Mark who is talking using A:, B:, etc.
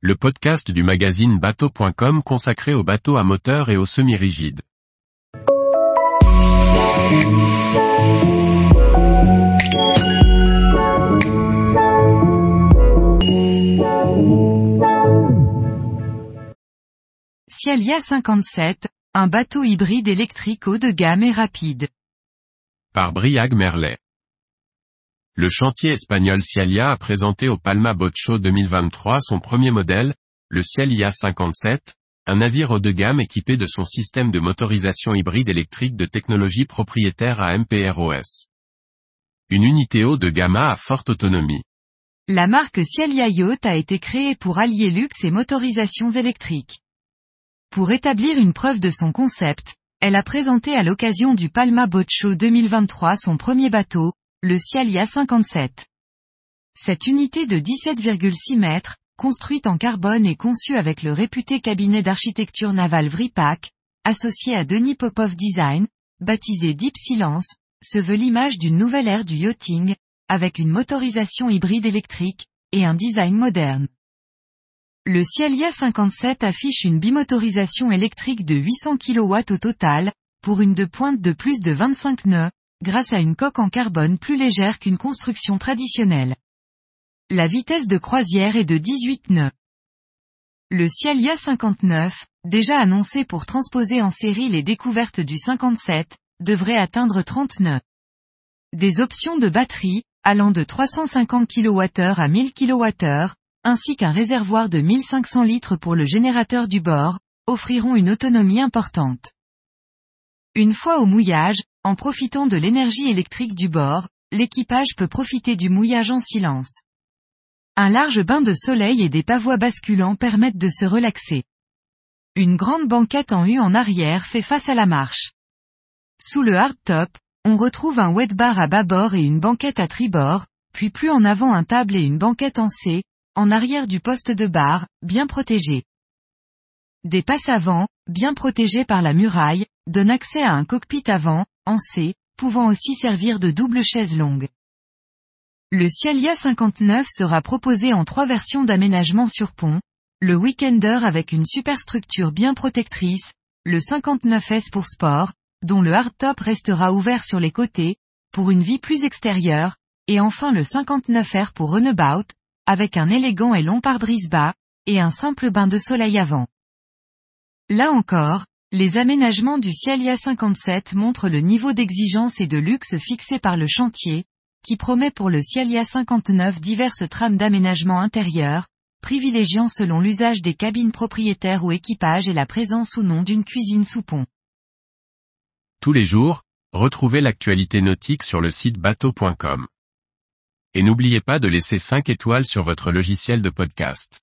A: le podcast du magazine bateau.com consacré aux bateaux à moteur et aux semi-rigides.
B: Cialia 57, un bateau hybride électrique haut de gamme et rapide.
A: Par Briag Merlet. Le chantier espagnol Cialia a présenté au Palma Boat Show 2023 son premier modèle, le Cialia 57, un navire haut de gamme équipé de son système de motorisation hybride électrique de technologie propriétaire à MPROS. Une unité haut de gamme à forte autonomie.
B: La marque Cialia Yacht a été créée pour allier luxe et motorisations électriques. Pour établir une preuve de son concept, elle a présenté à l'occasion du Palma Boat Show 2023 son premier bateau, le Cialia 57. Cette unité de 17,6 mètres, construite en carbone et conçue avec le réputé cabinet d'architecture navale Vripak, associé à Denis Popov Design, baptisé Deep Silence, se veut l'image d'une nouvelle ère du yachting, avec une motorisation hybride électrique, et un design moderne. Le Cialia 57 affiche une bimotorisation électrique de 800 kW au total, pour une de pointe de plus de 25 nœuds, grâce à une coque en carbone plus légère qu'une construction traditionnelle. La vitesse de croisière est de 18 nœuds. Le Cialia 59, déjà annoncé pour transposer en série les découvertes du 57, devrait atteindre 30 nœuds. Des options de batterie, allant de 350 kWh à 1000 kWh, ainsi qu'un réservoir de 1500 litres pour le générateur du bord, offriront une autonomie importante. Une fois au mouillage, en profitant de l'énergie électrique du bord, l'équipage peut profiter du mouillage en silence. Un large bain de soleil et des pavois basculants permettent de se relaxer. Une grande banquette en U en arrière fait face à la marche. Sous le hardtop, on retrouve un wet bar à bâbord et une banquette à tribord, puis plus en avant un table et une banquette en C, en arrière du poste de bar, bien protégé. Des passes avant, bien protégées par la muraille, donnent accès à un cockpit avant, en C, pouvant aussi servir de double chaise longue. Le Cialia 59 sera proposé en trois versions d'aménagement sur pont, le Weekender avec une superstructure bien protectrice, le 59S pour sport, dont le hardtop restera ouvert sur les côtés, pour une vie plus extérieure, et enfin le 59R pour runabout, avec un élégant et long pare-brise bas, et un simple bain de soleil avant. Là encore, les aménagements du Cialia 57 montrent le niveau d'exigence et de luxe fixé par le chantier, qui promet pour le Cialia 59 diverses trames d'aménagement intérieur, privilégiant selon l'usage des cabines propriétaires ou équipage et la présence ou non d'une cuisine sous pont.
A: Tous les jours, retrouvez l'actualité nautique sur le site bateau.com. Et n'oubliez pas de laisser 5 étoiles sur votre logiciel de podcast.